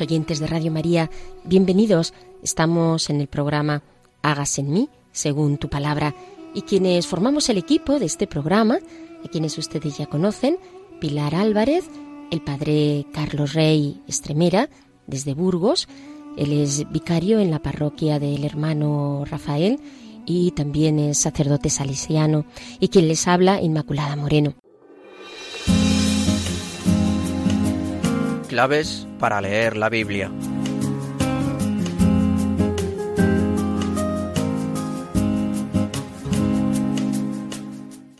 Oyentes de Radio María, bienvenidos. Estamos en el programa Hágase en mí, según tu palabra. Y quienes formamos el equipo de este programa, a quienes ustedes ya conocen, Pilar Álvarez, el padre Carlos Rey Estremera, desde Burgos. Él es vicario en la parroquia del hermano Rafael y también es sacerdote salesiano. Y quien les habla, Inmaculada Moreno. Claves para leer la Biblia.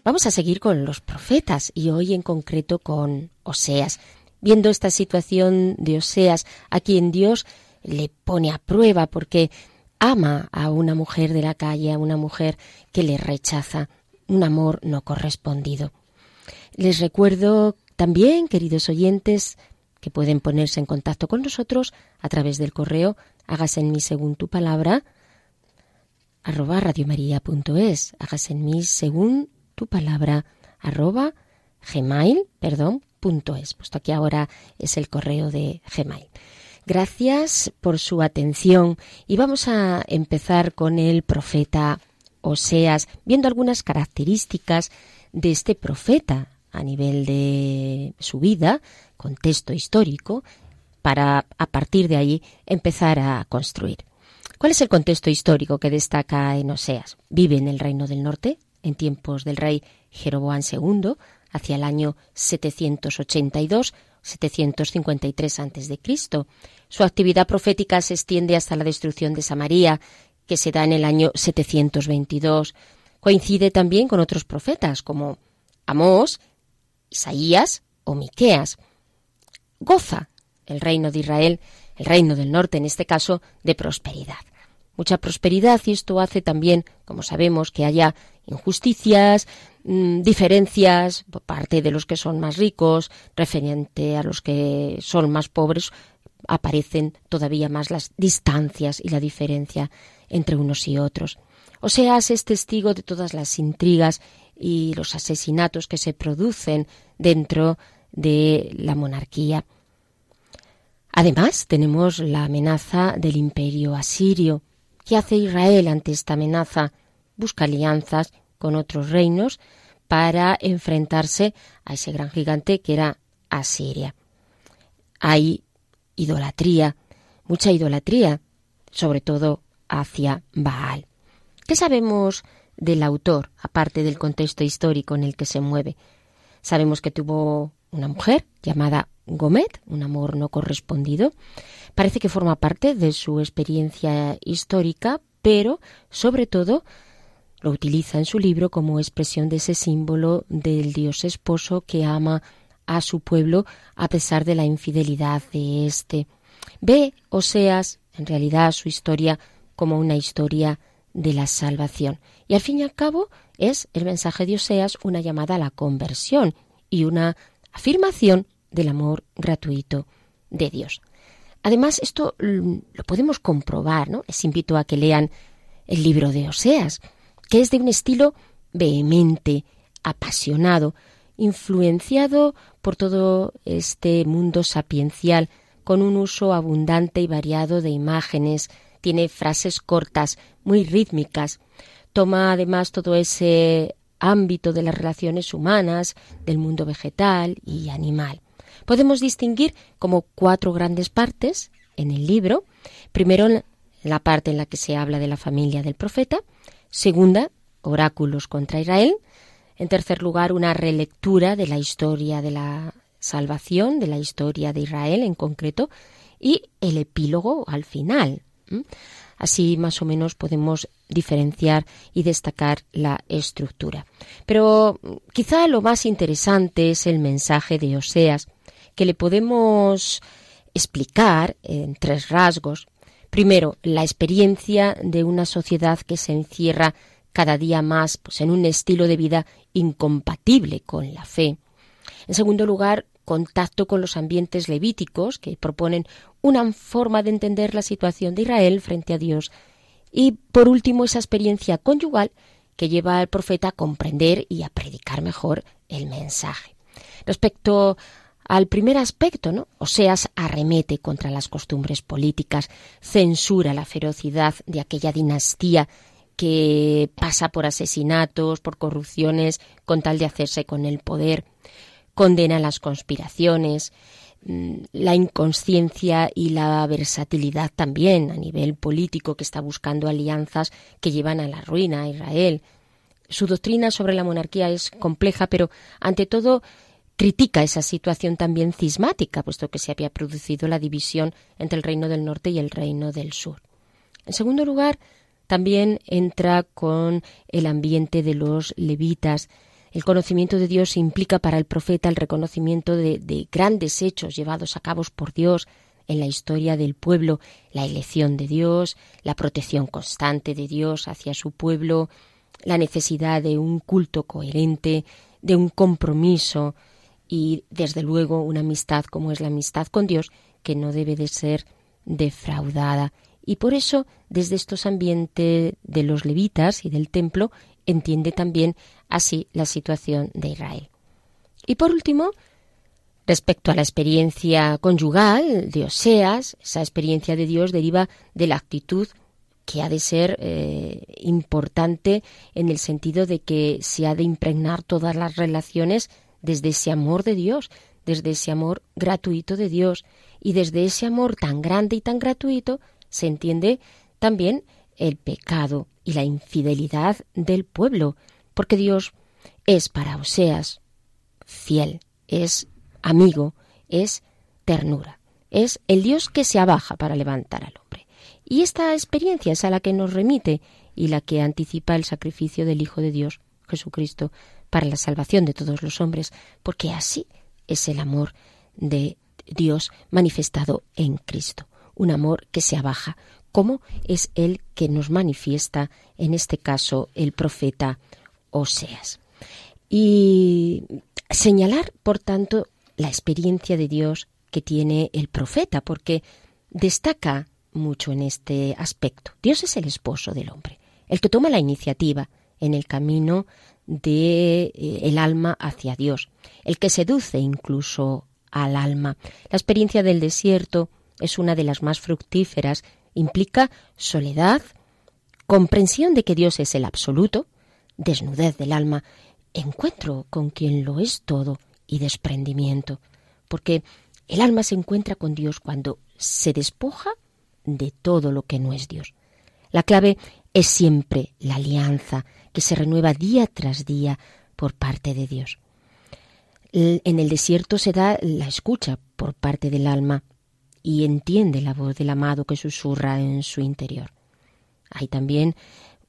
Vamos a seguir con los profetas y hoy en concreto con Oseas, viendo esta situación de Oseas a quien Dios le pone a prueba porque ama a una mujer de la calle, a una mujer que le rechaza, un amor no correspondido. Les recuerdo también, queridos oyentes, que pueden ponerse en contacto con nosotros a través del correo hágase en mí según tu palabra arroba radiomaria.es hágase en mí según tu palabra arroba gmail, perdón, punto es, puesto que ahora es el correo de Gmail. Gracias por su atención y vamos a empezar con el profeta Oseas, viendo algunas características de este profeta a nivel de su vida, contexto histórico, para a partir de ahí empezar a construir. ¿Cuál es el contexto histórico que destaca en Oseas? Vive en el reino del norte, en tiempos del rey Jeroboam II, hacia el año 782 753 a.C. Su actividad profética se extiende hasta la destrucción de Samaria, que se da en el año 722. Coincide también con otros profetas como Amós, Isaías o Miqueas. Goza el reino de Israel, el reino del norte en este caso, de prosperidad. Mucha prosperidad y esto hace también, como sabemos, que haya injusticias, mm, diferencias por parte de los que son más ricos, referente a los que son más pobres, aparecen todavía más las distancias y la diferencia entre unos y otros. Oseas es testigo de todas las intrigas y los asesinatos que se producen dentro de la monarquía. Además, tenemos la amenaza del imperio asirio. ¿Qué hace Israel ante esta amenaza? Busca alianzas con otros reinos para enfrentarse a ese gran gigante que era Asiria. Hay idolatría, mucha idolatría, sobre todo hacia Baal. ¿Qué sabemos del autor, aparte del contexto histórico en el que se mueve? Sabemos que tuvo una mujer llamada Gomet, un amor no correspondido. Parece que forma parte de su experiencia histórica, pero sobre todo lo utiliza en su libro como expresión de ese símbolo del Dios esposo que ama a su pueblo a pesar de la infidelidad de éste. Ve Oseas, en realidad, su historia como una historia de la salvación. Y al fin y al cabo es el mensaje de Oseas una llamada a la conversión y una afirmación del amor gratuito de Dios. Además, esto lo podemos comprobar, ¿no? Les invito a que lean el libro de Oseas, que es de un estilo vehemente, apasionado, influenciado por todo este mundo sapiencial, con un uso abundante y variado de imágenes, tiene frases cortas, muy rítmicas. Toma además todo ese ámbito de las relaciones humanas, del mundo vegetal y animal. Podemos distinguir como cuatro grandes partes en el libro. Primero, la parte en la que se habla de la familia del profeta. Segunda, oráculos contra Israel. En tercer lugar, una relectura de la historia de la salvación, de la historia de Israel en concreto, y el epílogo al final. Así más o menos podemos diferenciar y destacar la estructura. Pero quizá lo más interesante es el mensaje de Oseas, que le podemos explicar en tres rasgos. Primero, la experiencia de una sociedad que se encierra cada día más pues, en un estilo de vida incompatible con la fe. En segundo lugar, contacto con los ambientes levíticos que proponen una forma de entender la situación de Israel frente a Dios. Y por último, esa experiencia conyugal que lleva al profeta a comprender y a predicar mejor el mensaje. Respecto al primer aspecto, ¿no? Oseas arremete contra las costumbres políticas, censura la ferocidad de aquella dinastía que pasa por asesinatos, por corrupciones, con tal de hacerse con el poder, condena las conspiraciones, mm, la inconsciencia y la versatilidad también a nivel político que está buscando alianzas que llevan a la ruina a Israel. Su doctrina sobre la monarquía es compleja, pero ante todo critica esa situación también cismática, puesto que se había producido la división entre el reino del norte y el reino del sur. En segundo lugar, también entra con el ambiente de los levitas. El conocimiento de Dios implica para el profeta el reconocimiento de, de grandes hechos llevados a cabo por Dios en la historia del pueblo, la elección de Dios, la protección constante de Dios hacia su pueblo, la necesidad de un culto coherente, de un compromiso y, desde luego, una amistad como es la amistad con Dios, que no debe de ser defraudada. Y por eso, desde estos ambientes de los levitas y del templo, entiende también así la situación de Israel. Y por último, respecto a la experiencia conyugal de Oseas, esa experiencia de Dios deriva de la actitud que ha de ser eh, importante en el sentido de que se ha de impregnar todas las relaciones desde ese amor de Dios, desde ese amor gratuito de Dios, y desde ese amor tan grande y tan gratuito se entiende también el pecado y la infidelidad del pueblo, porque Dios es para Oseas fiel, es amigo, es ternura, es el Dios que se abaja para levantar al hombre. Y esta experiencia es a la que nos remite y la que anticipa el sacrificio del Hijo de Dios, Jesucristo, para la salvación de todos los hombres, porque así es el amor de Dios manifestado en Cristo un amor que se abaja, como es el que nos manifiesta en este caso el profeta Oseas. Y señalar, por tanto, la experiencia de Dios que tiene el profeta, porque destaca mucho en este aspecto. Dios es el esposo del hombre, el que toma la iniciativa en el camino de eh, el alma hacia Dios, el que seduce incluso al alma. La experiencia del desierto es una de las más fructíferas, implica soledad, comprensión de que Dios es el absoluto, desnudez del alma, encuentro con quien lo es todo y desprendimiento, porque el alma se encuentra con Dios cuando se despoja de todo lo que no es Dios. La clave es siempre la alianza que se renueva día tras día por parte de Dios. En el desierto se da la escucha por parte del alma y entiende la voz del amado que susurra en su interior. Hay también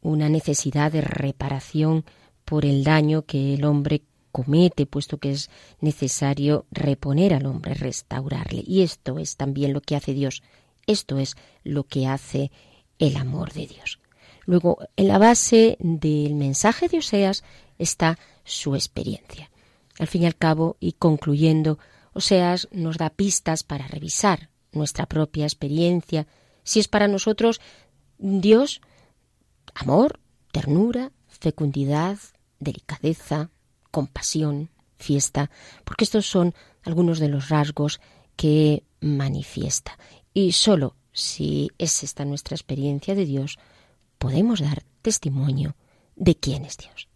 una necesidad de reparación por el daño que el hombre comete, puesto que es necesario reponer al hombre, restaurarle. Y esto es también lo que hace Dios. Esto es lo que hace el amor de Dios. Luego, en la base del mensaje de Oseas está su experiencia. Al fin y al cabo, y concluyendo, Oseas nos da pistas para revisar nuestra propia experiencia, si es para nosotros Dios amor, ternura, fecundidad, delicadeza, compasión, fiesta, porque estos son algunos de los rasgos que manifiesta. Y solo si es esta nuestra experiencia de Dios, podemos dar testimonio de quién es Dios.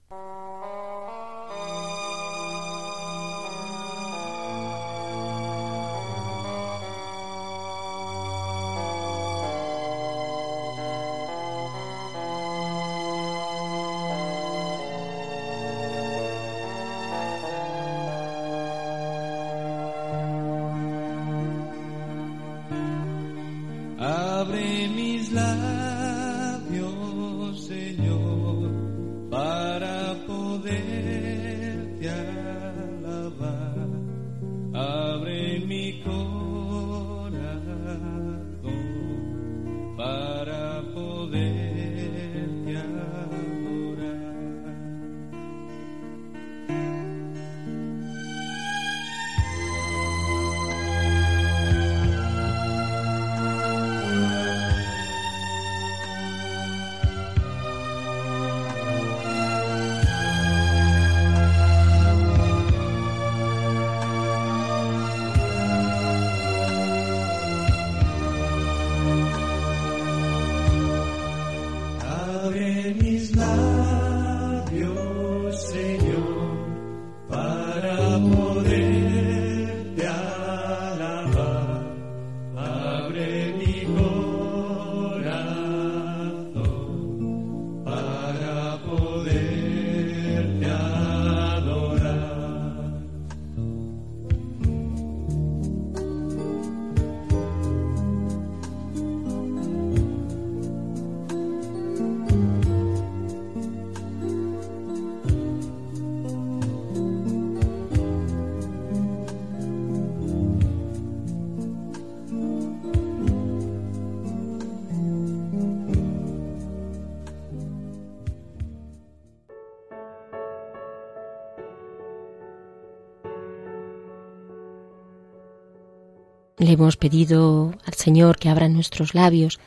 Hemos pedido al Señor que abra nuestros labios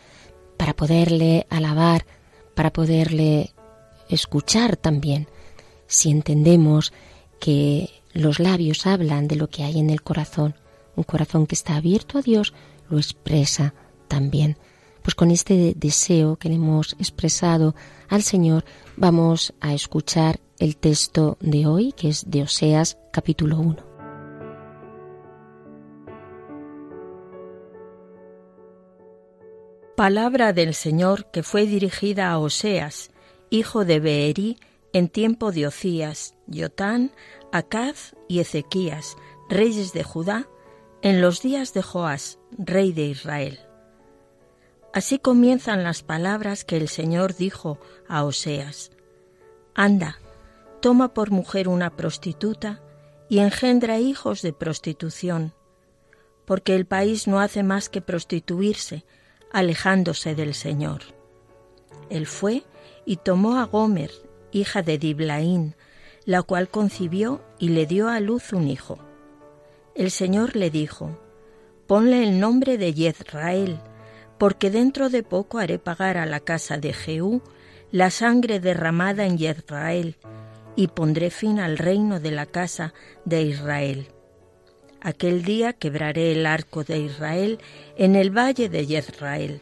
para poderle alabar, para poderle escuchar también. Si entendemos que los labios hablan de lo que hay en el corazón, un corazón que está abierto a Dios lo expresa también. Pues con este deseo que le hemos expresado al Señor, vamos a escuchar el texto de hoy, que es de Oseas capítulo 1. Palabra del Señor que fue dirigida a Oseas, hijo de Beeri, en tiempo de Ocías, Yotán, Acaz y Ezequías, reyes de Judá, en los días de Joás, rey de Israel. Así comienzan las palabras que el Señor dijo a Oseas. Anda, toma por mujer una prostituta y engendra hijos de prostitución, porque el país no hace más que prostituirse, alejándose del Señor. Él fue y tomó a Gomer, hija de Diblaín, la cual concibió y le dio a luz un hijo. El Señor le dijo, Ponle el nombre de Yezrael, porque dentro de poco haré pagar a la casa de Jehú la sangre derramada en Yezrael, y pondré fin al reino de la casa de Israel. Aquel día quebraré el arco de Israel en el valle de Yezrael.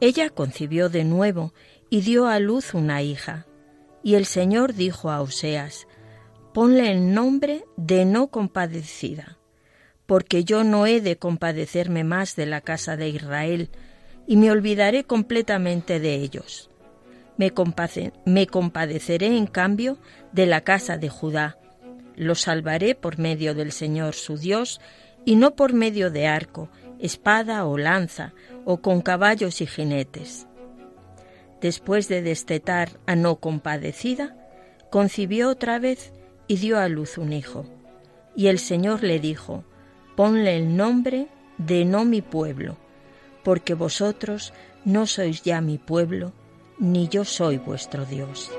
Ella concibió de nuevo y dio a luz una hija. Y el Señor dijo a Oseas, Ponle el nombre de no compadecida, porque yo no he de compadecerme más de la casa de Israel, y me olvidaré completamente de ellos. Me, compade- me compadeceré, en cambio, de la casa de Judá, los salvaré por medio del Señor su Dios, y no por medio de arco, espada o lanza, o con caballos y jinetes. Después de destetar a no compadecida, concibió otra vez y dio a luz un hijo. Y el Señor le dijo, Ponle el nombre de no mi pueblo, porque vosotros no sois ya mi pueblo, ni yo soy vuestro Dios.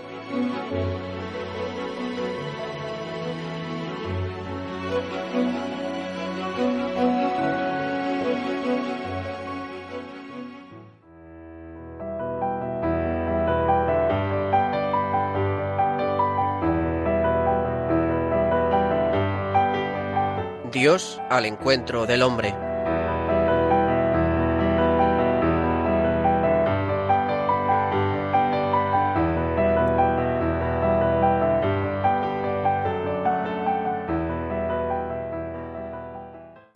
Dios al encuentro del hombre.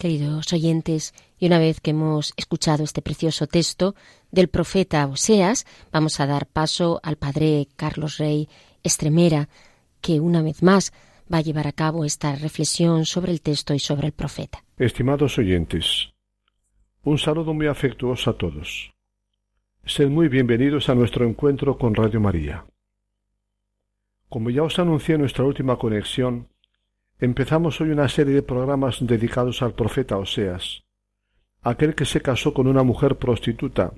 Queridos oyentes, y una vez que hemos escuchado este precioso texto del profeta Oseas, vamos a dar paso al padre Carlos Rey Estremera, que una vez más va a llevar a cabo esta reflexión sobre el texto y sobre el profeta. Estimados oyentes, un saludo muy afectuoso a todos. Sed muy bienvenidos a nuestro encuentro con Radio María. Como ya os anuncié en nuestra última conexión, empezamos hoy una serie de programas dedicados al profeta Oseas, aquel que se casó con una mujer prostituta,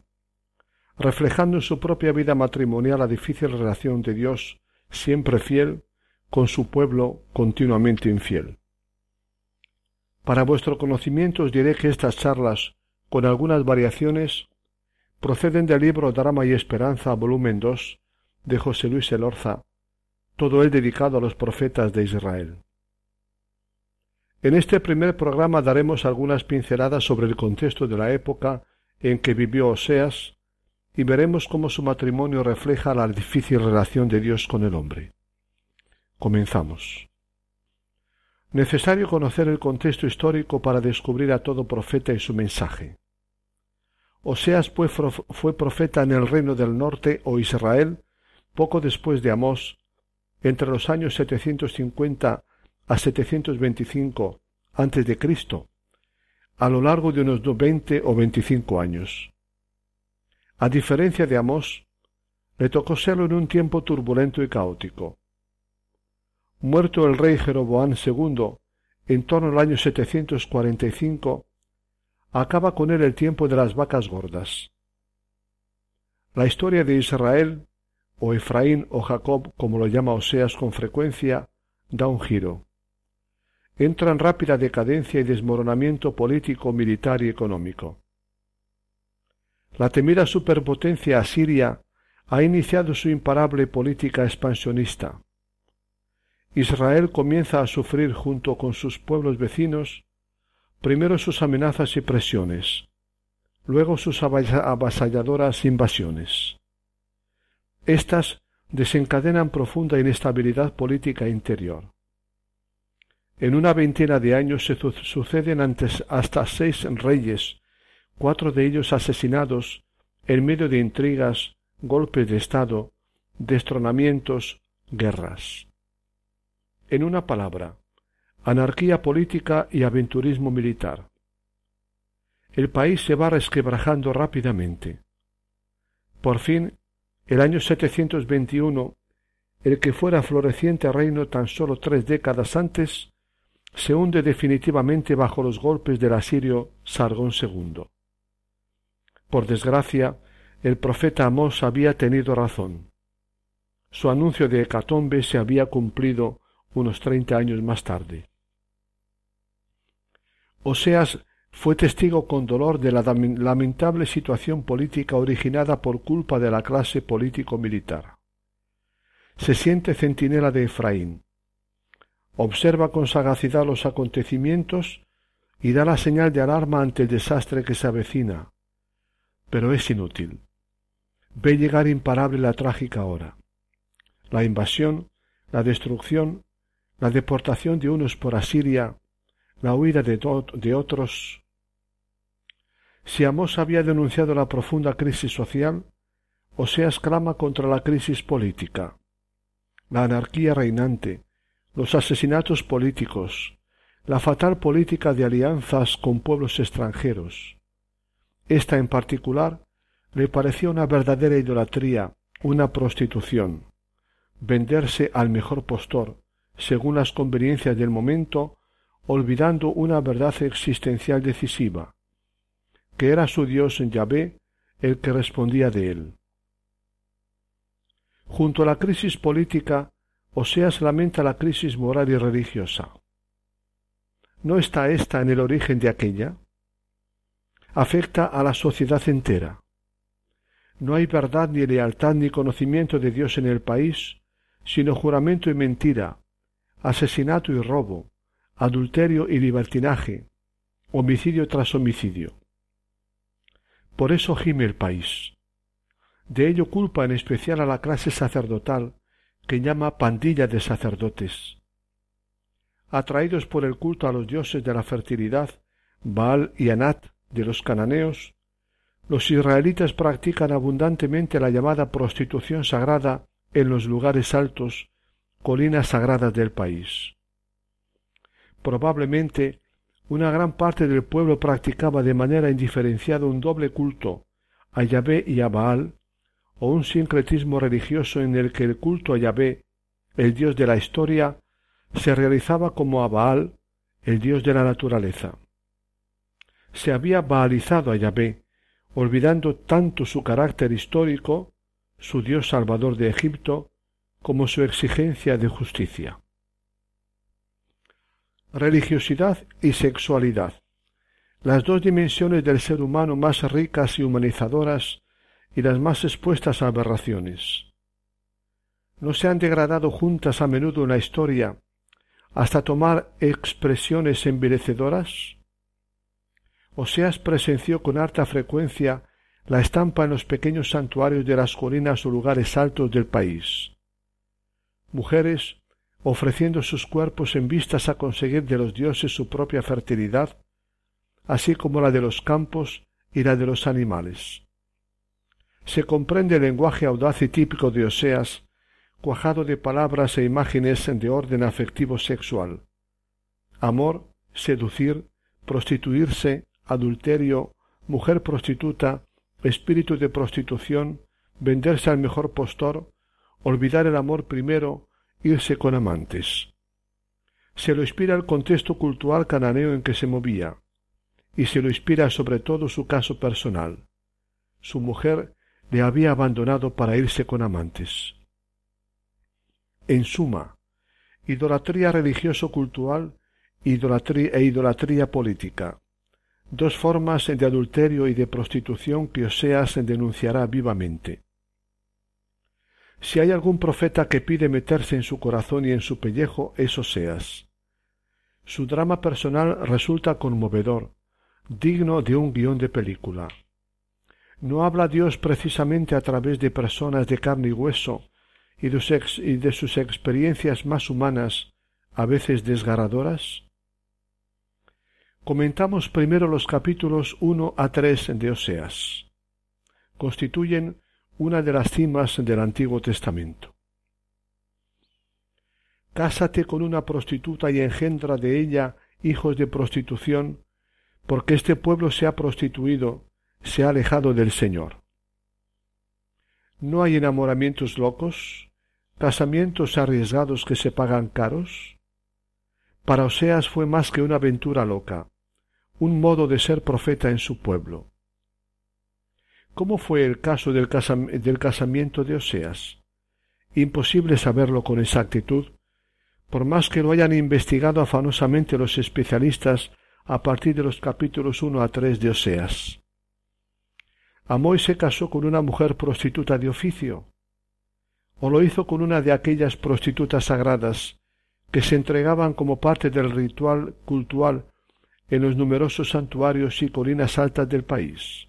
reflejando en su propia vida matrimonial la difícil relación de Dios, siempre fiel, con su pueblo continuamente infiel. Para vuestro conocimiento os diré que estas charlas, con algunas variaciones, proceden del libro Drama y Esperanza, volumen 2, de José Luis Elorza, todo él dedicado a los profetas de Israel. En este primer programa daremos algunas pinceladas sobre el contexto de la época en que vivió Oseas y veremos cómo su matrimonio refleja la difícil relación de Dios con el hombre. Comenzamos. Necesario conocer el contexto histórico para descubrir a todo profeta y su mensaje. Oseas fue profeta en el reino del norte o Israel poco después de Amós, entre los años 750 a 725 antes de Cristo, a lo largo de unos veinte o veinticinco años. A diferencia de Amós, le tocó serlo en un tiempo turbulento y caótico. Muerto el rey Jeroboán II en torno al año 745, acaba con él el tiempo de las vacas gordas. La historia de Israel, o Efraín o Jacob, como lo llama Oseas con frecuencia, da un giro. Entra en rápida decadencia y desmoronamiento político, militar y económico. La temida superpotencia asiria ha iniciado su imparable política expansionista. Israel comienza a sufrir junto con sus pueblos vecinos primero sus amenazas y presiones, luego sus avasalladoras invasiones. Estas desencadenan profunda inestabilidad política interior. En una veintena de años se suceden antes hasta seis reyes, cuatro de ellos asesinados en medio de intrigas, golpes de Estado, destronamientos, guerras. En una palabra, anarquía política y aventurismo militar. El país se va resquebrajando rápidamente. Por fin, el año 721, el que fuera floreciente reino tan solo tres décadas antes, se hunde definitivamente bajo los golpes del asirio Sargón II. Por desgracia, el profeta Amós había tenido razón. Su anuncio de hecatombe se había cumplido unos treinta años más tarde. Oseas fue testigo con dolor de la lamentable situación política originada por culpa de la clase político-militar. Se siente centinela de Efraín. Observa con sagacidad los acontecimientos y da la señal de alarma ante el desastre que se avecina. Pero es inútil. Ve llegar imparable la trágica hora. La invasión, la destrucción, la deportación de unos por Asiria, la huida de, otros. Si Amós había denunciado la profunda crisis social, Oseas clama contra la crisis política, la anarquía reinante, los asesinatos políticos, la fatal política de alianzas con pueblos extranjeros. Esta en particular le parecía una verdadera idolatría, una prostitución, venderse al mejor postor, según las conveniencias del momento olvidando una verdad existencial decisiva, que era su Dios en Yahvé el que respondía de él. Junto a la crisis política, Oseas lamenta la crisis moral y religiosa. ¿No está ésta en el origen de aquella? Afecta a la sociedad entera. No hay verdad ni lealtad ni conocimiento de Dios en el país, sino juramento y mentira, asesinato y robo, adulterio y libertinaje, homicidio tras homicidio. Por eso gime el país. De ello culpa en especial a la clase sacerdotal, que llama pandilla de sacerdotes. Atraídos por el culto a los dioses de la fertilidad, Baal y Anat de los cananeos, los israelitas practican abundantemente la llamada prostitución sagrada en los lugares altos, colinas sagradas del país. Probablemente una gran parte del pueblo practicaba de manera indiferenciada un doble culto a Yahvé y a Baal, o un sincretismo religioso en el que el culto a Yahvé, el dios de la historia, se realizaba como a Baal, el dios de la naturaleza. Se había baalizado a Yahvé, olvidando tanto su carácter histórico, su dios salvador de Egipto, como su exigencia de justicia. Religiosidad y sexualidad, las dos dimensiones del ser humano más ricas y humanizadoras y las más expuestas a aberraciones. ¿No se han degradado juntas a menudo en la historia hasta tomar expresiones envilecedoras? Oseas presenció con harta frecuencia la estampa en los pequeños santuarios de las colinas o lugares altos del país. Mujeres ofreciendo sus cuerpos en vistas a conseguir de los dioses su propia fertilidad, así como la de los campos y la de los animales. Se comprende el lenguaje audaz y típico de Oseas, cuajado de palabras e imágenes de orden afectivo sexual. Amor, seducir, prostituirse, adulterio, mujer prostituta, espíritu de prostitución, venderse al mejor postor, olvidar el amor primero, irse con amantes. Se lo inspira el contexto cultural cananeo en que se movía, y se lo inspira sobre todo su caso personal. Su mujer le había abandonado para irse con amantes. En suma, idolatría religioso-cultural idolatría e idolatría política, dos formas de adulterio y de prostitución que Oseas denunciará vivamente. Si hay algún profeta que pide meterse en su corazón y en su pellejo, es Oseas. Su drama personal resulta conmovedor, digno de un guion de película. ¿No habla Dios precisamente a través de personas de carne y hueso y de, sus, experiencias más humanas, a veces desgarradoras? Comentamos primero los capítulos 1 a 3 de Oseas. Constituyen una de las cimas del Antiguo Testamento. Cásate con una prostituta y engendra de ella hijos de prostitución, porque este pueblo se ha prostituido, se ha alejado del Señor. ¿No hay enamoramientos locos, casamientos arriesgados que se pagan caros? Para Oseas fue más que una aventura loca, un modo de ser profeta en su pueblo. ¿Cómo fue el caso del, casamiento de Oseas? Imposible saberlo con exactitud, por más que lo hayan investigado afanosamente los especialistas a partir de los capítulos 1 a 3 de Oseas. Amós se casó con una mujer prostituta de oficio, o lo hizo con una de aquellas prostitutas sagradas que se entregaban como parte del ritual cultural en los numerosos santuarios y colinas altas del país.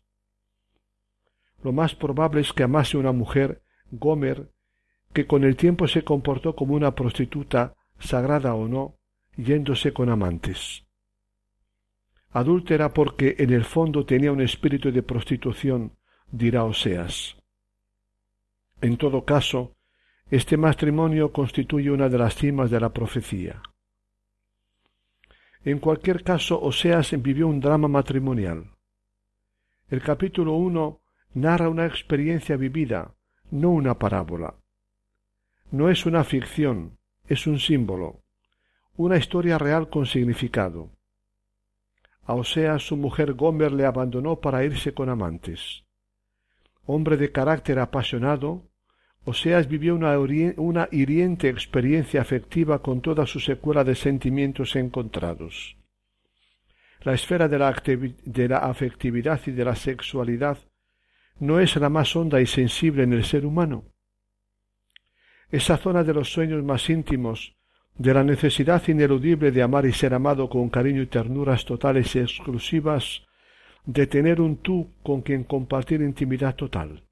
Lo más probable es que amase una mujer, Gomer, que con el tiempo se comportó como una prostituta, sagrada o no, yéndose con amantes. Adúltera porque en el fondo tenía un espíritu de prostitución, dirá Oseas. En todo caso, este matrimonio constituye una de las cimas de la profecía. En cualquier caso, Oseas vivió un drama matrimonial. El capítulo uno narra una experiencia vivida, no una parábola. No es una ficción, es un símbolo, una historia real con significado. A Oseas su mujer Gomer le abandonó para irse con amantes. Hombre de carácter apasionado, Oseas vivió una, hiriente experiencia afectiva con toda su secuela de sentimientos encontrados. La esfera de la afectividad y de la sexualidad no es la más honda y sensible en el ser humano. Esa zona de los sueños más íntimos, de la necesidad ineludible de amar y ser amado con cariño y ternuras totales y exclusivas, de tener un tú con quien compartir intimidad total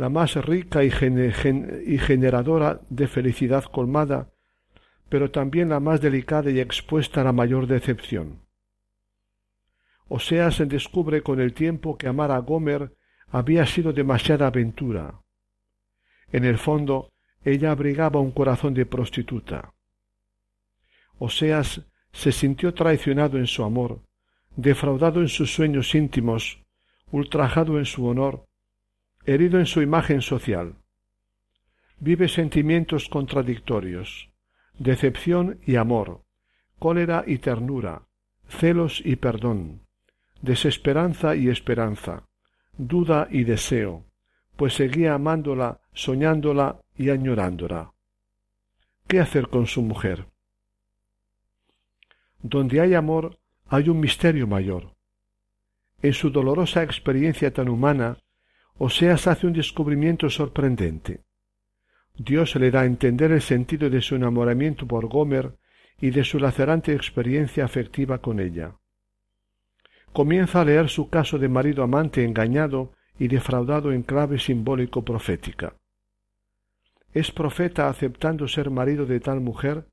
la más rica y, generadora de felicidad colmada, pero también la más delicada y expuesta a la mayor decepción. Oseas descubre con el tiempo que amar a Gomer había sido demasiada aventura. En el fondo, ella abrigaba un corazón de prostituta. Oseas se sintió traicionado en su amor, defraudado en sus sueños íntimos, ultrajado en su honor, herido en su imagen social. Vive sentimientos contradictorios, decepción y amor, cólera y ternura, celos y perdón, desesperanza y esperanza, duda y deseo, pues seguía amándola, soñándola y añorándola. ¿Qué hacer con su mujer? Donde hay amor hay un misterio mayor. En su dolorosa experiencia tan humana, Oseas hace un descubrimiento sorprendente. Dios le da a entender el sentido de su enamoramiento por Gomer y de su lacerante experiencia afectiva con ella. Comienza a leer su caso de marido amante engañado y defraudado en clave simbólico profética. Es profeta aceptando ser marido de tal mujer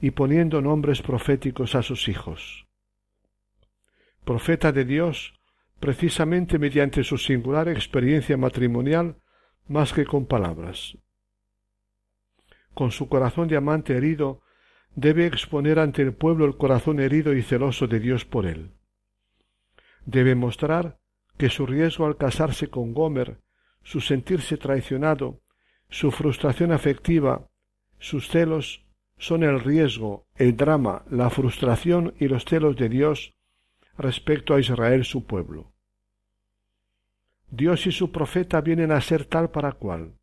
y poniendo nombres proféticos a sus hijos. Profeta de Dios precisamente mediante su singular experiencia matrimonial más que con palabras. Con su corazón de amante herido, debe exponer ante el pueblo el corazón herido y celoso de Dios por él. Debe mostrar que su riesgo al casarse con Gomer, su sentirse traicionado, su frustración afectiva, sus celos, son el riesgo, el drama, la frustración y los celos de Dios respecto a Israel su pueblo. Dios y su profeta vienen a ser tal para cual,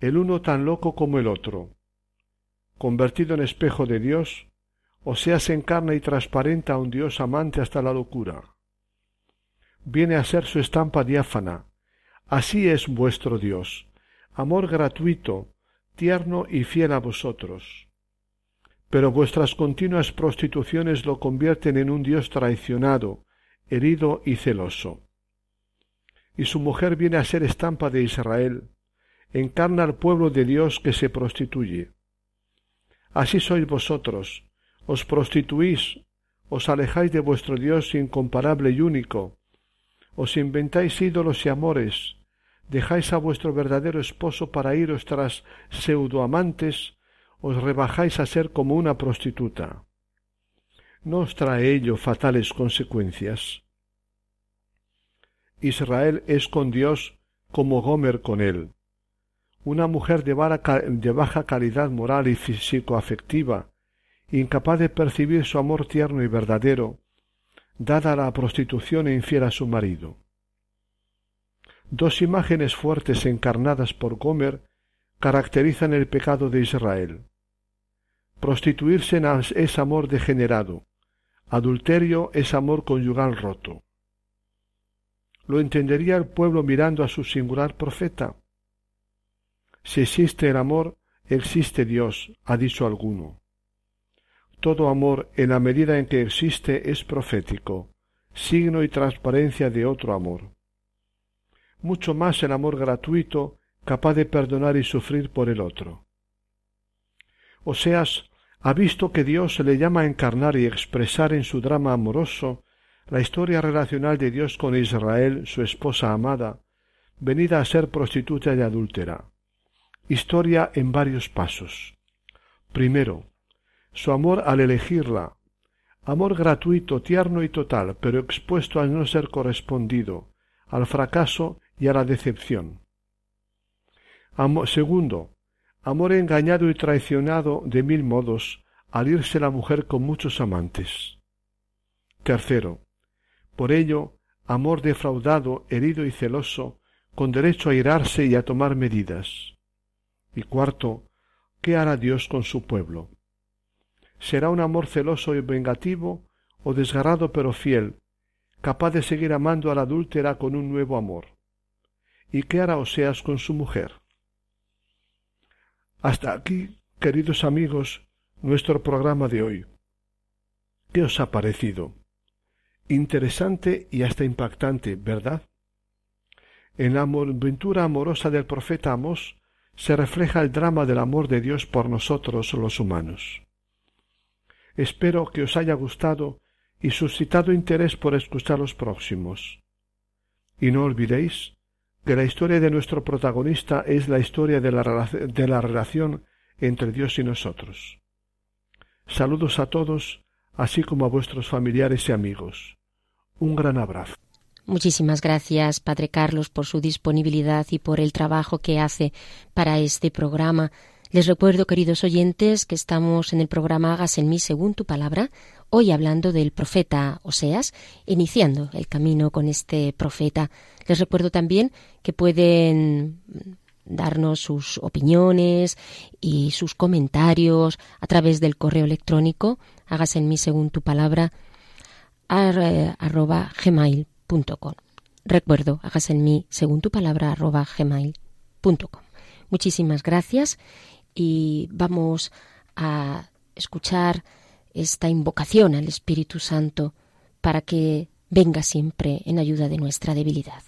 el uno tan loco como el otro. Convertido en espejo de Dios, o sea, se encarna y transparenta a un Dios amante hasta la locura. Viene a ser su estampa diáfana. Así es vuestro Dios, amor gratuito, tierno y fiel a vosotros pero vuestras continuas prostituciones lo convierten en un Dios traicionado, herido y celoso. Y su mujer viene a ser estampa de Israel, encarna al pueblo de Dios que se prostituye. Así sois vosotros, os prostituís, os alejáis de vuestro Dios incomparable y único, os inventáis ídolos y amores, dejáis a vuestro verdadero esposo para iros tras pseudoamantes os rebajáis a ser como una prostituta. ¿No os trae ello fatales consecuencias? Israel es con Dios como Gomer con él. Una mujer de, baja calidad moral y físico-afectiva, incapaz de percibir su amor tierno y verdadero, dada a la prostitución e infiel a su marido. Dos imágenes fuertes encarnadas por Gomer caracterizan el pecado de Israel. Prostituirse es amor degenerado, adulterio es amor conyugal roto. ¿Lo entendería el pueblo mirando a su singular profeta? Si existe el amor, existe Dios, ha dicho alguno. Todo amor, en la medida en que existe, es profético, signo y transparencia de otro amor. Mucho más el amor gratuito, capaz de perdonar y sufrir por el otro. Oseas ha visto que Dios le llama a encarnar y expresar en su drama amoroso la historia relacional de Dios con Israel, su esposa amada, venida a ser prostituta y adúltera. Historia en varios pasos. Primero, su amor al elegirla, amor gratuito, tierno y total, pero expuesto a no ser correspondido, al fracaso y a la decepción. segundo, amor engañado y traicionado de mil modos, al irse la mujer con muchos amantes. Tercero, por ello, amor defraudado, herido y celoso, con derecho a irarse y a tomar medidas. Y cuarto, ¿qué hará Dios con su pueblo? ¿Será un amor celoso y vengativo o desgarrado pero fiel, capaz de seguir amando a la adúltera con un nuevo amor? ¿Y qué hará Oseas con su mujer? Hasta aquí, queridos amigos, nuestro programa de hoy. ¿Qué os ha parecido? Interesante y hasta impactante, ¿verdad? En la aventura amorosa del profeta Amos se refleja el drama del amor de Dios por nosotros los humanos. Espero que os haya gustado y suscitado interés por escuchar los próximos. Y no olvidéis que la historia de nuestro protagonista es la historia de la, de la relación entre Dios y nosotros. Saludos a todos, así como a vuestros familiares y amigos. Un gran abrazo. Muchísimas gracias, Padre Carlos, por su disponibilidad y por el trabajo que hace para este programa. Les recuerdo, queridos oyentes, que estamos en el programa Hagas en mí según tu palabra, hoy hablando del profeta Oseas, iniciando el camino con este profeta. Les recuerdo también que pueden darnos sus opiniones y sus comentarios a través del correo electrónico hagas en mí según tu palabra arroba gmail.com. Recuerdo, hagas en mí según tu palabra arroba gmail.com. Muchísimas gracias y vamos a escuchar esta invocación al Espíritu Santo para que venga siempre en ayuda de nuestra debilidad.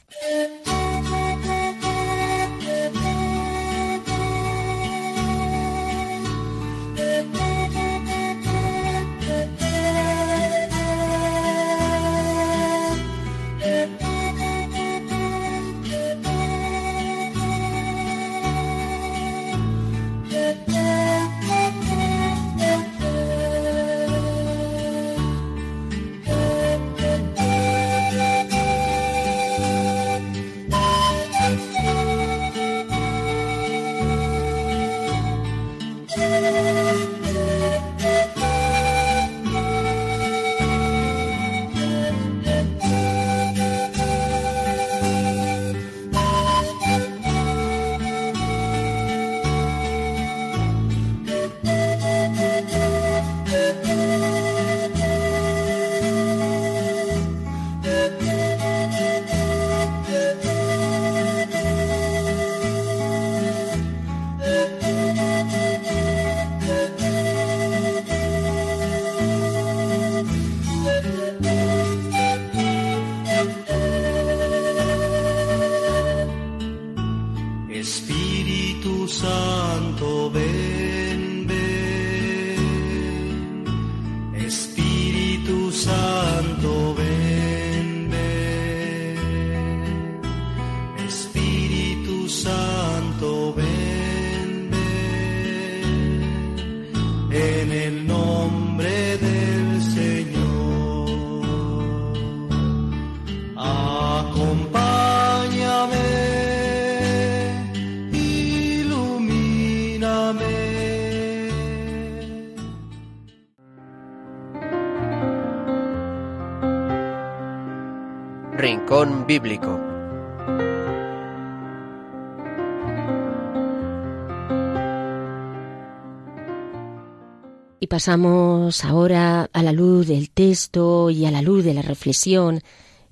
Y pasamos ahora a la luz del texto y a la luz de la reflexión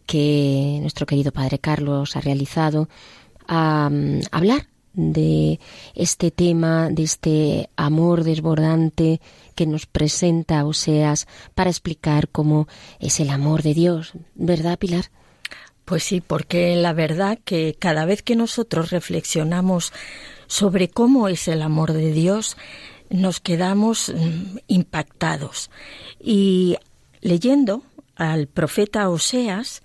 que nuestro querido Padre Carlos ha realizado a mm, hablar de este tema, de este amor desbordante que nos presenta Oseas para explicar cómo es el amor de Dios, ¿verdad, Pilar? Pues sí, porque la verdad que cada vez que nosotros reflexionamos sobre cómo es el amor de Dios, nos quedamos mm, impactados. Y leyendo al profeta Oseas,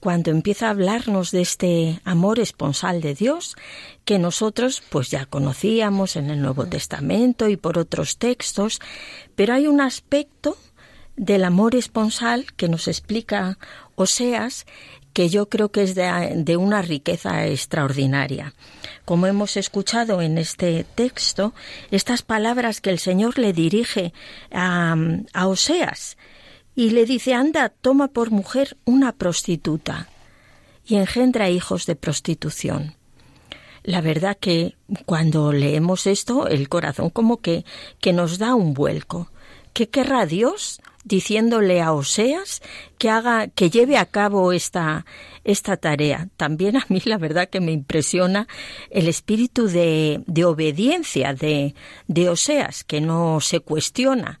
cuando empieza a hablarnos de este amor esponsal de Dios, que nosotros pues ya conocíamos en el Nuevo Testamento y por otros textos, pero hay un aspecto del amor esponsal que nos explica Oseas que yo creo que es de, una riqueza extraordinaria. Como hemos escuchado en este texto, estas palabras que el Señor le dirige a, a Oseas y le dice, anda, toma por mujer una prostituta y engendra hijos de prostitución. La verdad que cuando leemos esto, el corazón como que, que nos da un vuelco. ¿Qué querrá Dios diciéndole a Oseas que haga, que lleve a cabo esta, esta tarea. También a mí la verdad que me impresiona el espíritu de, de obediencia de, de Oseas, que no se cuestiona,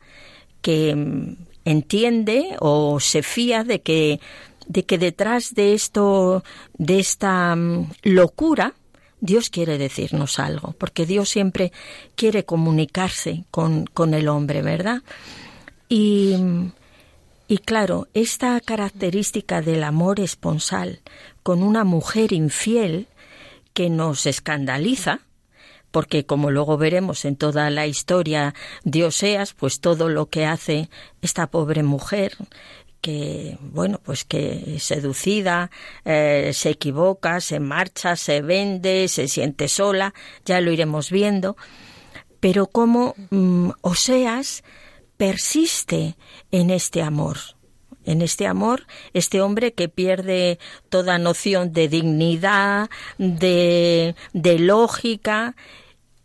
que mm, entiende o se fía de que, de que detrás de esto, de esta mm, locura, Dios quiere decirnos algo, porque Dios siempre quiere comunicarse con, con el hombre, ¿verdad? Y, Y claro, esta característica del amor esponsal con una mujer infiel que nos escandaliza, porque como luego veremos en toda la historia de Oseas, pues todo lo que hace esta pobre mujer, que bueno pues que seducida eh, se equivoca se marcha se vende se siente sola ya lo iremos viendo. Pero como mm, Oseas persiste en este amor en este amor, este hombre que pierde toda noción de dignidad, de, de lógica,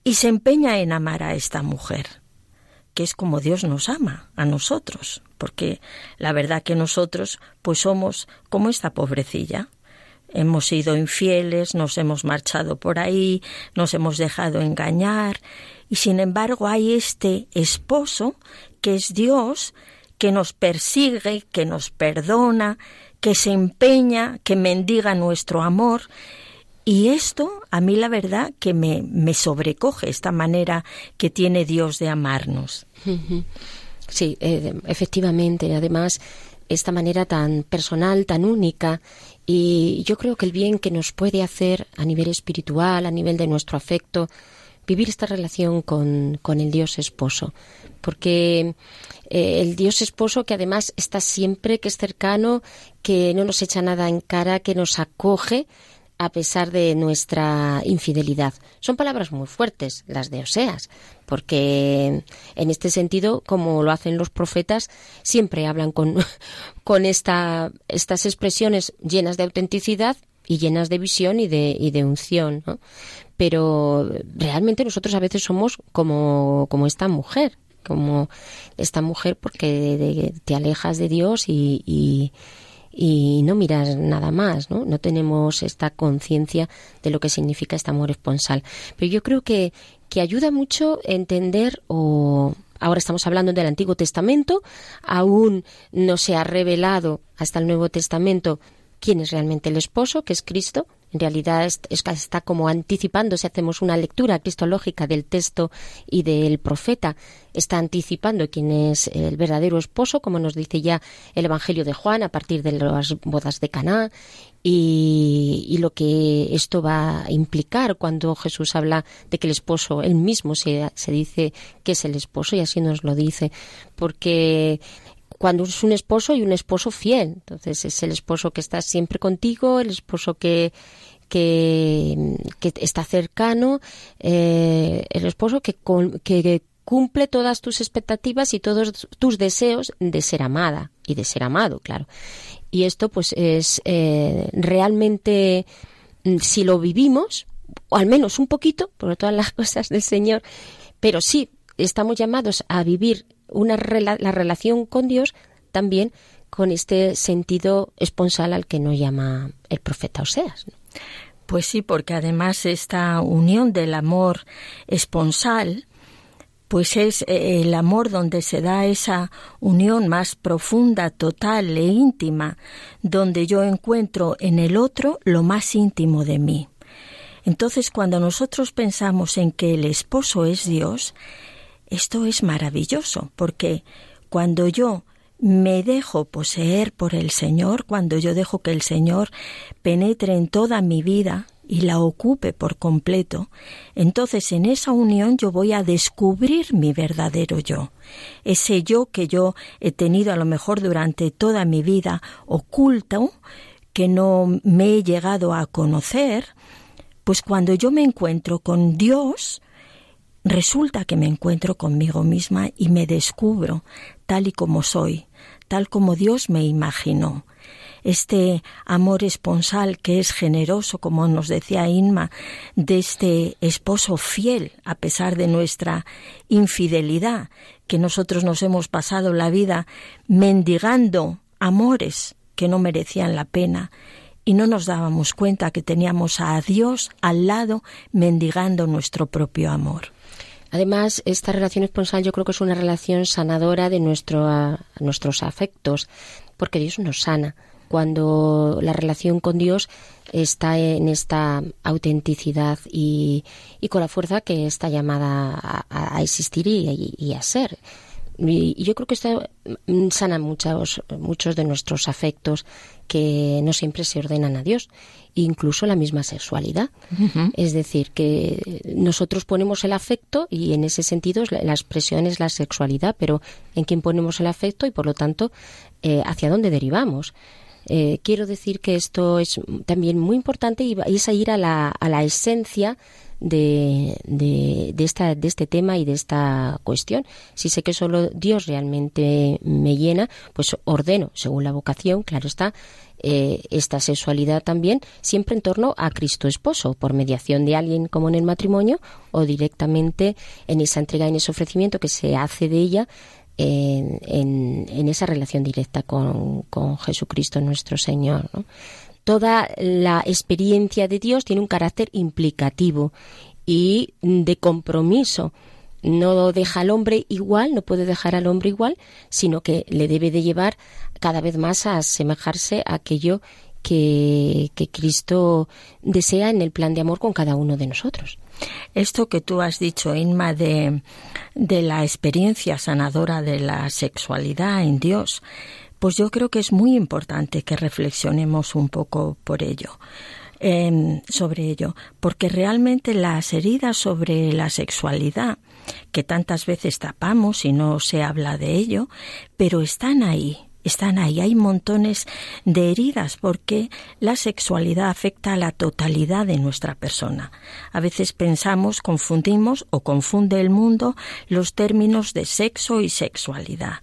y se empeña en amar a esta mujer, que es como Dios nos ama a nosotros, porque la verdad que nosotros pues somos como esta pobrecilla. Hemos sido infieles, nos hemos marchado por ahí, nos hemos dejado engañar, y sin embargo hay este esposo que es Dios, que nos persigue, que nos perdona, que se empeña, que mendiga nuestro amor, y esto a mí la verdad que me, me sobrecoge esta manera que tiene Dios de amarnos. Sí, eh, efectivamente. Además, esta manera tan personal, tan única. Y yo creo que el bien que nos puede hacer a nivel espiritual, a nivel de nuestro afecto, vivir esta relación con, con el Dios esposo. Porque eh, el Dios esposo que además está siempre, que es cercano, que no nos echa nada en cara, que nos acoge, a pesar de nuestra infidelidad. Son palabras muy fuertes, las de Oseas, porque en este sentido, como lo hacen los profetas, siempre hablan con, con esta, estas expresiones llenas de autenticidad y llenas de visión y de, y de unción. Pero realmente nosotros a veces somos como, como esta mujer, como esta mujer porque te alejas de Dios y y no miras nada más, ¿no? No tenemos esta conciencia de lo que significa este amor esponsal. Pero yo creo que, que ayuda mucho entender o ahora estamos hablando del Antiguo Testamento, aún no se ha revelado hasta el Nuevo Testamento quién es realmente el esposo, que es Cristo, en realidad está como anticipando, si hacemos una lectura cristológica del texto y del profeta, está anticipando quién es el verdadero esposo, como nos dice ya el Evangelio de Juan a partir de las bodas de Caná. Y, lo que esto va a implicar cuando Jesús habla de que el esposo, él mismo se, se dice que es el esposo y así nos lo dice, porque cuando es un esposo y un esposo fiel. Entonces es el esposo que está siempre contigo, el esposo que, que, está cercano, eh, el esposo que, que cumple todas tus expectativas y todos tus deseos de ser amada y de ser amado, claro. Y esto pues es eh, realmente, mm, si lo vivimos, o al menos un poquito, por todas las cosas del Señor, pero sí estamos llamados a vivir una la relación con Dios también con este sentido esponsal al que nos llama el profeta Oseas. Pues sí, porque además esta unión del amor esponsal, pues es eh, el amor donde se da esa unión más profunda, total e íntima, donde yo encuentro en el otro lo más íntimo de mí. Entonces, cuando nosotros pensamos en que el esposo es Dios, esto es maravilloso, porque cuando yo me dejo poseer por el Señor, cuando yo dejo que el Señor penetre en toda mi vida y la ocupe por completo, entonces en esa unión yo voy a descubrir mi verdadero yo, ese yo que yo he tenido a lo mejor durante toda mi vida oculto, que no me he llegado a conocer, pues cuando yo me encuentro con Dios, Resulta que me encuentro conmigo misma y me descubro tal y como soy, tal como Dios me imaginó. Este amor esponsal que es generoso, como nos decía Inma, de este esposo fiel a pesar de nuestra infidelidad, que nosotros nos hemos pasado la vida mendigando amores que no merecían la pena y no nos dábamos cuenta que teníamos a Dios al lado mendigando nuestro propio amor. Además, esta relación esponsal yo creo que es una relación sanadora de nuestro, nuestros afectos, porque Dios nos sana. Cuando la relación con Dios está en esta autenticidad y, con la fuerza que está llamada a, existir y, a ser. Y, yo creo que esto sana muchos, muchos de nuestros afectos que no siempre se ordenan a Dios, incluso la misma sexualidad. Es decir, que nosotros ponemos el afecto y en ese sentido la expresión es la sexualidad, pero en quién ponemos el afecto y por lo tanto eh, hacia dónde derivamos. Eh, quiero decir que esto es también muy importante y es a ir a la, a la esencia de, de, esta, de este tema y de esta cuestión. Si sé que solo Dios realmente me llena, pues ordeno, según la vocación, claro está, eh, esta sexualidad también, siempre en torno a Cristo esposo, por mediación de alguien como en el matrimonio o directamente en esa entrega, en ese ofrecimiento que se hace de ella en, en, esa relación directa con, con Jesucristo nuestro Señor. toda la experiencia de Dios tiene un carácter implicativo y de compromiso. No deja al hombre igual, no puede dejar al hombre igual, sino que le debe de llevar cada vez más a asemejarse a aquello que, que Cristo desea en el plan de amor con cada uno de nosotros. Esto que tú has dicho, Inma, de, de la experiencia sanadora de la sexualidad en Dios, pues yo creo que es muy importante que reflexionemos un poco por ello. Em, sobre ello, porque realmente las heridas sobre la sexualidad, que tantas veces tapamos y no se habla de ello, pero están ahí, están ahí. Hay montones de heridas porque la sexualidad afecta a la totalidad de nuestra persona. A veces pensamos, confundimos o confunde el mundo los términos de sexo y sexualidad.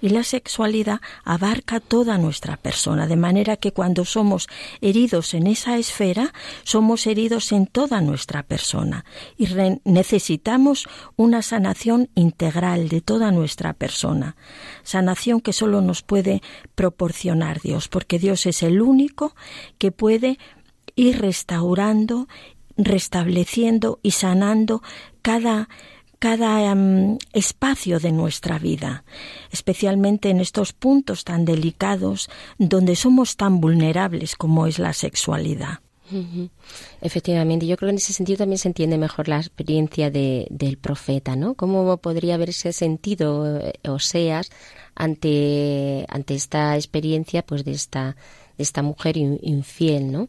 Y la sexualidad abarca toda nuestra persona, de manera que cuando somos heridos en esa esfera, somos heridos en toda nuestra persona. Y necesitamos una sanación integral de toda nuestra persona. Sanación que solo nos puede proporcionar Dios, porque Dios es el único que puede ir restaurando, restableciendo y sanando cada cada em, espacio de nuestra vida, especialmente en estos puntos tan delicados donde somos tan vulnerables como es la sexualidad. Efectivamente, yo creo que en ese sentido también se entiende mejor la experiencia de, del profeta, ¿no? ¿Cómo podría haberse sentido eh, Oseas ante, ante esta experiencia pues de esta, de esta mujer infiel, ¿no?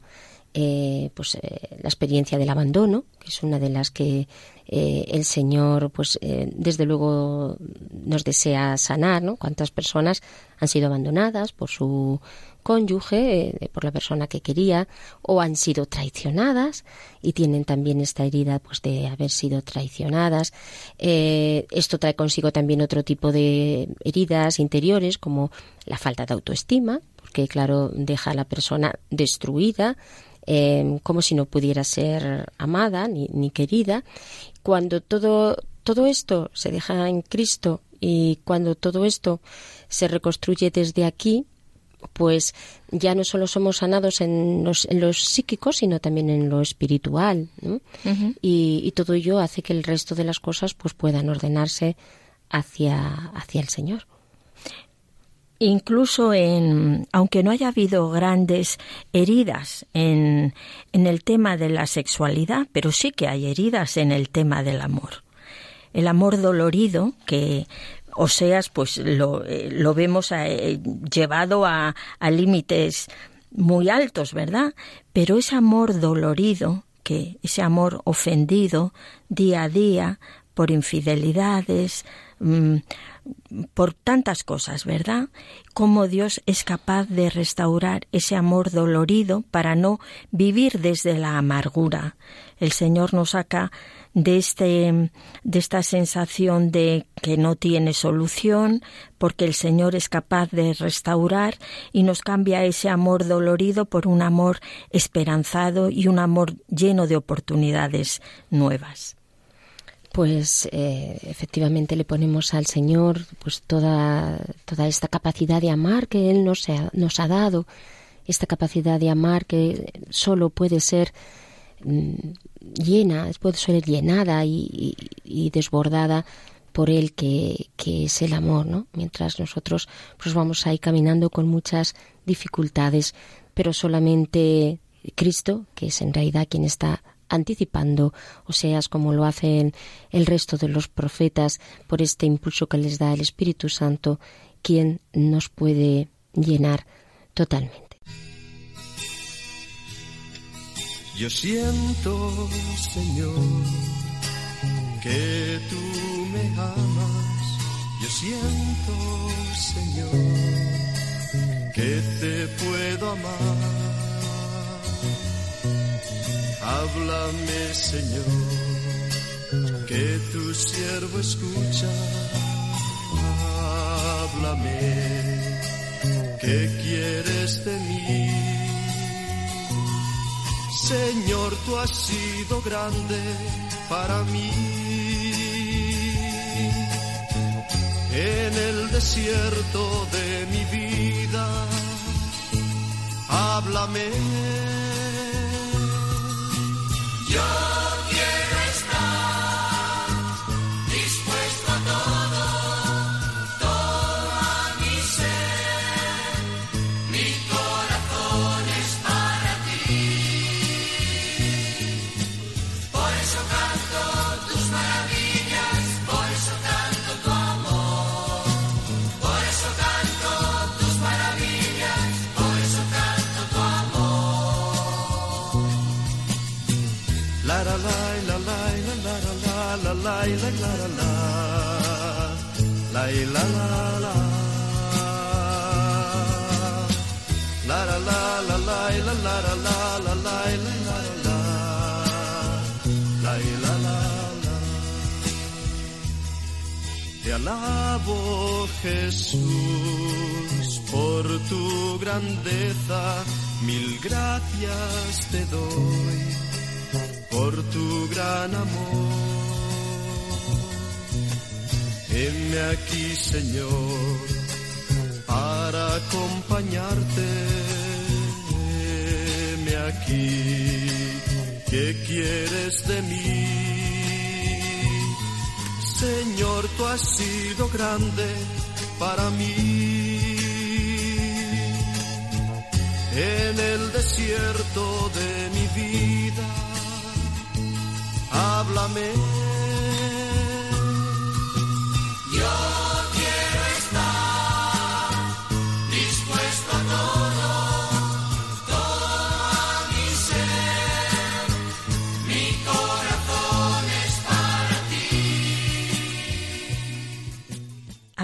Eh, pues eh, la experiencia del abandono, que es una de las que eh, el Señor, pues desde luego nos desea sanar, ¿no? Cuántas personas han sido abandonadas por su cónyuge, por la persona que quería, o han sido traicionadas y tienen también esta herida, pues de haber sido traicionadas. esto trae consigo también otro tipo de heridas interiores, como la falta de autoestima, porque claro deja a la persona destruida Em, como si no pudiera ser amada ni, ni querida. Cuando todo, todo esto se deja en Cristo y cuando todo esto se reconstruye desde aquí, pues ya no solo somos sanados en los, en los psíquicos, sino también en lo espiritual. y, y, todo ello hace que el resto de las cosas pues puedan ordenarse hacia, hacia el Señor incluso en, aunque no haya habido grandes heridas en, en el tema de la sexualidad, pero sí que hay heridas en el tema del amor. El amor dolorido, que Oseas, pues lo, eh, lo vemos eh, llevado a, a límites muy altos, ¿verdad? Pero ese amor dolorido, que ese amor ofendido día a día por infidelidades, mm, por tantas cosas, ¿verdad? Cómo Dios es capaz de restaurar ese amor dolorido para no vivir desde la amargura. El Señor nos saca de este de esta sensación de que no tiene solución, porque el Señor es capaz de restaurar y nos cambia ese amor dolorido por un amor esperanzado y un amor lleno de oportunidades nuevas. Pues eh, efectivamente le ponemos al Señor pues toda, toda esta capacidad de amar que Él nos ha, nos ha dado, esta capacidad de amar que solo puede ser mm, llena, puede ser llenada y, desbordada por Él que, que, es el amor, ¿no? Mientras nosotros pues vamos ahí caminando con muchas dificultades, pero solamente Cristo, que es en realidad quien está anticipando, o seas como lo hacen el resto de los profetas, por este impulso que les da el Espíritu Santo, quien nos puede llenar totalmente. Yo siento, Señor, que tú me amas. Yo siento, Señor, que te puedo amar. Háblame, Señor, que tu siervo escucha. Háblame, ¿qué quieres de mí? Señor, tú has sido grande para mí. En el desierto de mi vida, háblame. La La la la la la la la la la la la la la la la la la Te alabo Jesús por tu grandeza, mil gracias te doy por tu gran amor. Heme aquí, Señor, para acompañarte. Aquí, ¿qué quieres de mí? Señor, tú has sido grande para mí. En el desierto de mi vida, háblame.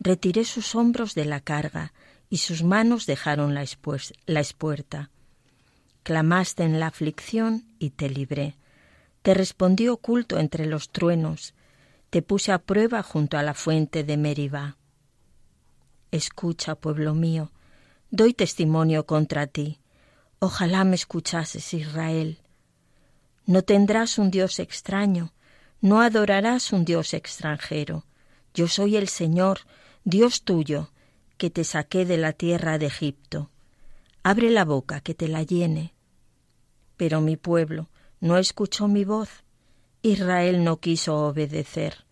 Retiré sus hombros de la carga y sus manos dejaron la, la espuerta. Clamaste en la aflicción y te libré. Te respondí oculto entre los truenos. Te puse a prueba junto a la fuente de Meribá. Escucha, pueblo mío, doy testimonio contra ti. Ojalá me escuchases, Israel. No tendrás un Dios extraño, no adorarás un Dios extranjero. Yo soy el Señor, Dios tuyo, que te saqué de la tierra de Egipto. Abre la boca, que te la llene. Pero mi pueblo no escuchó mi voz. Israel no quiso obedecer.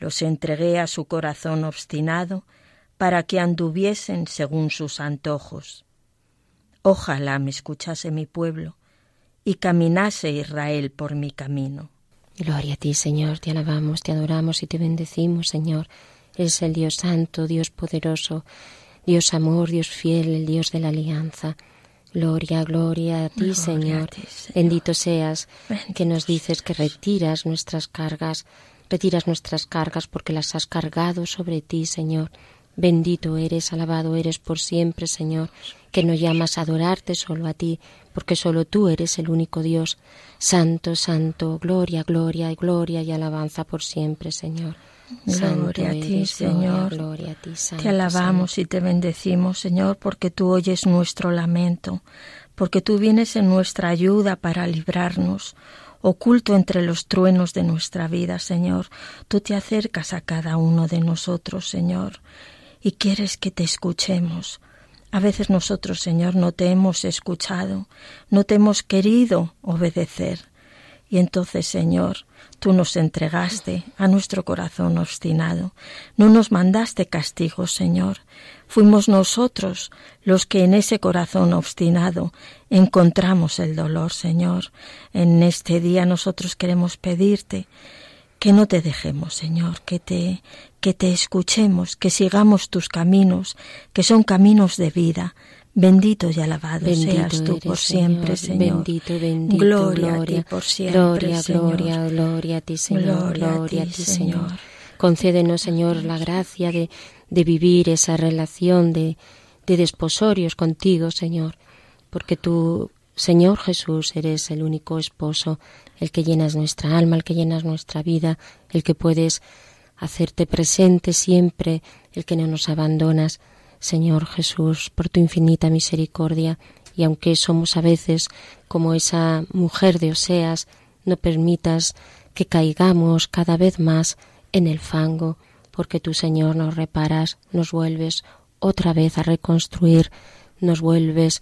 Los entregué a su corazón obstinado para que anduviesen según sus antojos. Ojalá me escuchase mi pueblo y caminase Israel por mi camino. Gloria a ti, Señor, te alabamos, te adoramos y te bendecimos, Señor. Eres el Dios santo, Dios poderoso, Dios amor, Dios fiel, el Dios de la alianza. Gloria, gloria a ti, Gloria Señor. a ti, Señor. Bendito seas Bendito que nos dices que retiras nuestras cargas, retiras nuestras cargas porque las has cargado sobre ti, Señor. Bendito eres, alabado eres por siempre, Señor, que nos llamas a adorarte solo a ti, porque solo tú eres el único Dios. Santo, santo, gloria, gloria y gloria y alabanza por siempre, Señor. Santo Gloria a ti, gloria, Señor. gloria a ti, santo, Te alabamos y te bendecimos, Señor, porque tú oyes nuestro lamento, porque tú vienes en nuestra ayuda para librarnos. Oculto entre los truenos de nuestra vida, Señor, tú te acercas a cada uno de nosotros, Señor, y quieres que te escuchemos. A veces nosotros, Señor, no te hemos escuchado, no te hemos querido obedecer. Y entonces, Señor, tú nos entregaste a nuestro corazón obstinado. No nos mandaste castigo, Señor. Fuimos nosotros los que en ese corazón obstinado encontramos el dolor, Señor. En este día nosotros queremos pedirte que no te dejemos, Señor, que te que te escuchemos, que sigamos tus caminos, que son caminos de vida. Bendito y alabado Bendito seas tú eres, por siempre, Señor. Bendito, bendito, gloria, gloria, a ti por siempre, gloria, Señor. gloria, gloria a ti, Señor, Gloria a gloria a ti, ti, Señor. Señor. Concédenos, Señor, la gracia de, de vivir esa relación de, de desposorios contigo, Señor, porque tú, Señor Jesús, eres el único esposo, el que llenas nuestra alma, el que llenas nuestra vida, el que puedes hacerte presente siempre, el que no nos abandonas. Señor Jesús, por tu infinita misericordia, y aunque somos a veces como esa mujer de Oseas, no permitas que caigamos cada vez más en el fango, porque tú, Señor, nos reparas, nos vuelves otra vez a reconstruir, nos vuelves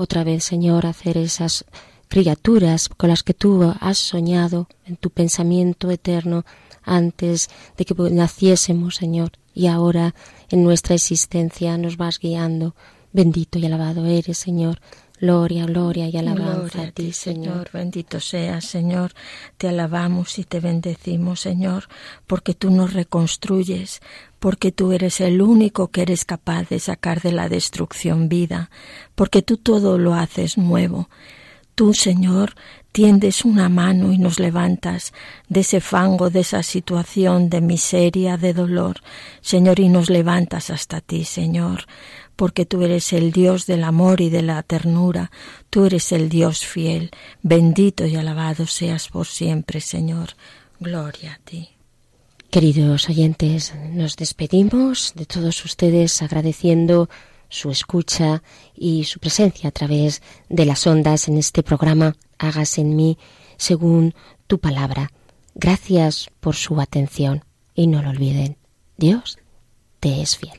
otra vez, Señor, hacer esas criaturas con las que tú has soñado en tu pensamiento eterno antes de que naciésemos, Señor, y ahora en nuestra existencia nos vas guiando. Bendito y alabado eres, Señor. Gloria, gloria y alabanza Gloria a ti, Señor. Bendito seas, Señor. Te alabamos y te bendecimos, Señor, porque tú nos reconstruyes, porque tú eres el único que eres capaz de sacar de la destrucción vida, porque tú todo lo haces nuevo. Tú, Señor, tiendes una mano y nos levantas de ese fango, de esa situación de miseria, de dolor, Señor, y nos levantas hasta ti, Señor, porque tú eres el Dios del amor y de la ternura, tú eres el Dios fiel, bendito y alabado seas por siempre, Señor. Gloria a ti. Queridos oyentes, nos despedimos de todos ustedes agradeciendo su escucha y su presencia a través de las ondas en este programa Hagas en mí según tu palabra. Gracias por su atención y no lo olviden, Dios te es fiel.